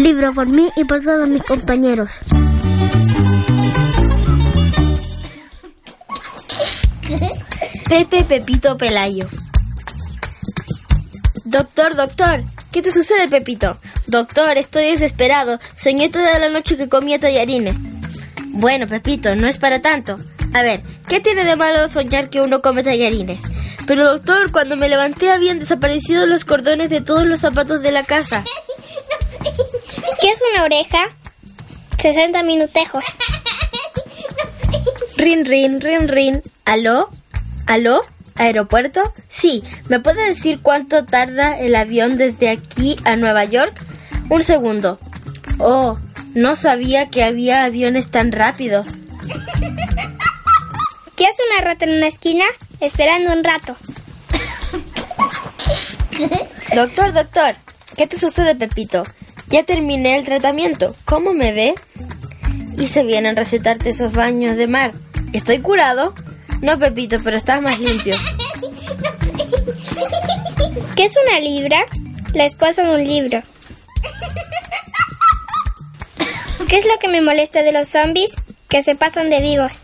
Libro por mí y por todos mis compañeros. Pepe Pepito Pelayo. Doctor, doctor, ¿qué te sucede, Pepito? Doctor, estoy desesperado. Soñé toda la noche que comía tallarines. Bueno, Pepito, no es para tanto. A ver, ¿qué tiene de malo soñar que uno come tallarines? Pero doctor, cuando me levanté habían desaparecido los cordones de todos los zapatos de la casa. ¿Qué es una oreja? 60 minutejos. Rin, rin, rin, rin. ¿Aló? ¿Aló? ¿Aeropuerto? Sí. ¿Me puede decir cuánto tarda el avión desde aquí a Nueva York? Un segundo. Oh, no sabía que había aviones tan rápidos. ¿Qué hace una rata en una esquina? Esperando un rato. Doctor, doctor, ¿qué te sucede, Pepito? Ya terminé el tratamiento. ¿Cómo me ve? Y se vienen a recetarte esos baños de mar. ¿Estoy curado? No, Pepito, pero estás más limpio. ¿Qué es una libra? La esposa de un libro. ¿Qué es lo que me molesta de los zombies? Que se pasan de vivos.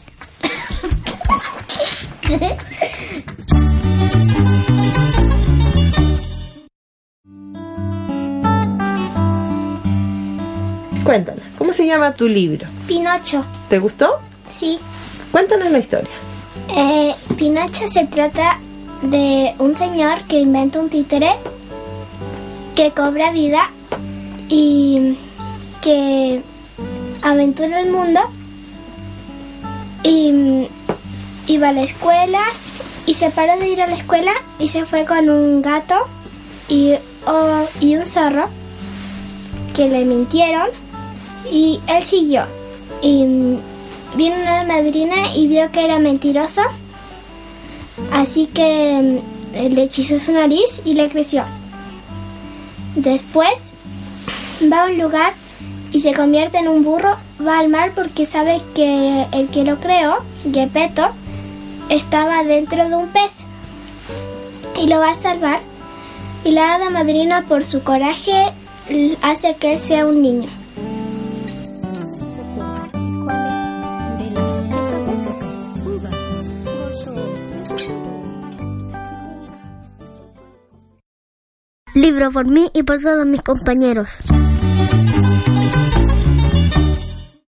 Cuéntanos, ¿cómo se llama tu libro? Pinocho. ¿Te gustó? Sí. Cuéntanos la historia. Eh, Pinocho se trata de un señor que inventa un títere que cobra vida y que aventura el mundo y iba a la escuela y se paró de ir a la escuela y se fue con un gato y, oh, y un zorro que le mintieron y él siguió. Y vino una madrina y vio que era mentiroso. Así que mm, le hechizó su nariz y le creció. Después va a un lugar y se convierte en un burro va al mar porque sabe que el que lo creó Gepetto estaba dentro de un pez. Y lo va a salvar. Y la hada madrina por su coraje hace que él sea un niño. libro por mí y por todos mis compañeros.